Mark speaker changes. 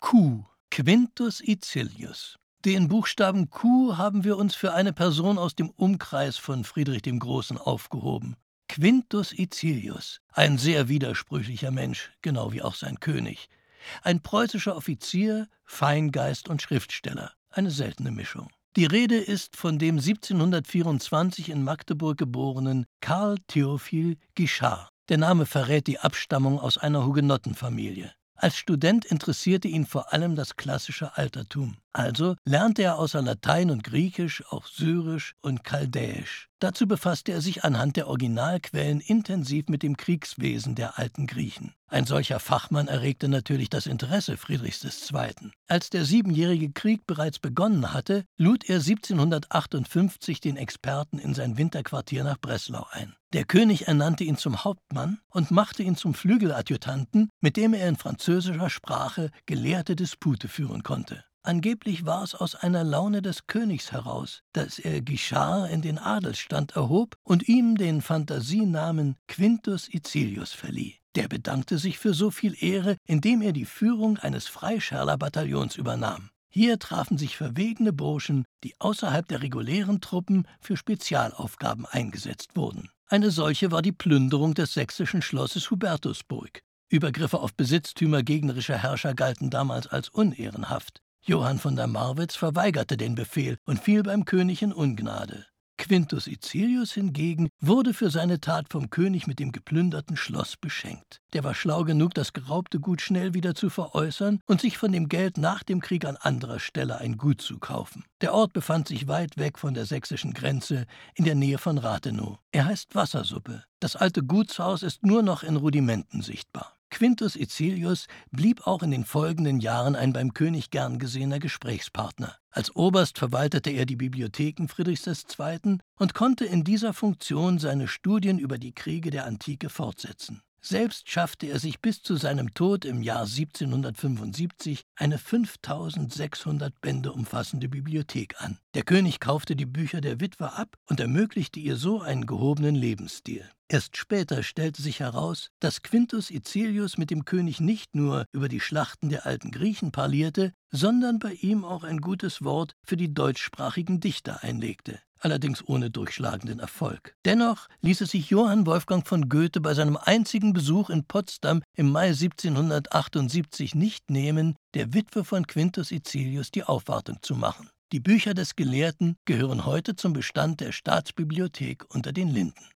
Speaker 1: Q. Quintus Icilius. Den Buchstaben Q haben wir uns für eine Person aus dem Umkreis von Friedrich dem Großen aufgehoben. Quintus Icilius, ein sehr widersprüchlicher Mensch, genau wie auch sein König. Ein preußischer Offizier, Feingeist und Schriftsteller, eine seltene Mischung. Die Rede ist von dem 1724 in Magdeburg geborenen Karl Theophil Guichard. Der Name verrät die Abstammung aus einer Hugenottenfamilie. Als Student interessierte ihn vor allem das klassische Altertum. Also lernte er außer Latein und Griechisch auch Syrisch und Chaldäisch. Dazu befasste er sich anhand der Originalquellen intensiv mit dem Kriegswesen der alten Griechen. Ein solcher Fachmann erregte natürlich das Interesse Friedrichs II. Als der Siebenjährige Krieg bereits begonnen hatte, lud er 1758 den Experten in sein Winterquartier nach Breslau ein. Der König ernannte ihn zum Hauptmann und machte ihn zum Flügeladjutanten, mit dem er in französischer Sprache gelehrte Dispute führen konnte. Angeblich war es aus einer Laune des Königs heraus, dass er Guichard in den Adelsstand erhob und ihm den Fantasienamen Quintus Icilius verlieh. Der bedankte sich für so viel Ehre, indem er die Führung eines Freischärlerbataillons übernahm. Hier trafen sich verwegene Burschen, die außerhalb der regulären Truppen für Spezialaufgaben eingesetzt wurden. Eine solche war die Plünderung des sächsischen Schlosses Hubertusburg. Übergriffe auf Besitztümer gegnerischer Herrscher galten damals als unehrenhaft. Johann von der Marwitz verweigerte den Befehl und fiel beim König in Ungnade. Quintus Icilius hingegen wurde für seine Tat vom König mit dem geplünderten Schloss beschenkt. Der war schlau genug, das geraubte Gut schnell wieder zu veräußern und sich von dem Geld nach dem Krieg an anderer Stelle ein Gut zu kaufen. Der Ort befand sich weit weg von der sächsischen Grenze, in der Nähe von Rathenow. Er heißt Wassersuppe. Das alte Gutshaus ist nur noch in Rudimenten sichtbar. Quintus Icilius blieb auch in den folgenden Jahren ein beim König gern gesehener Gesprächspartner. Als Oberst verwaltete er die Bibliotheken Friedrichs II. und konnte in dieser Funktion seine Studien über die Kriege der Antike fortsetzen. Selbst schaffte er sich bis zu seinem Tod im Jahr 1775 eine 5600 Bände umfassende Bibliothek an. Der König kaufte die Bücher der Witwe ab und ermöglichte ihr so einen gehobenen Lebensstil. Erst später stellte sich heraus, dass Quintus Icilius mit dem König nicht nur über die Schlachten der alten Griechen parlierte, sondern bei ihm auch ein gutes Wort für die deutschsprachigen Dichter einlegte allerdings ohne durchschlagenden Erfolg. Dennoch ließ es sich Johann Wolfgang von Goethe bei seinem einzigen Besuch in Potsdam im Mai 1778 nicht nehmen, der Witwe von Quintus Icilius die Aufwartung zu machen. Die Bücher des Gelehrten gehören heute zum Bestand der Staatsbibliothek unter den Linden.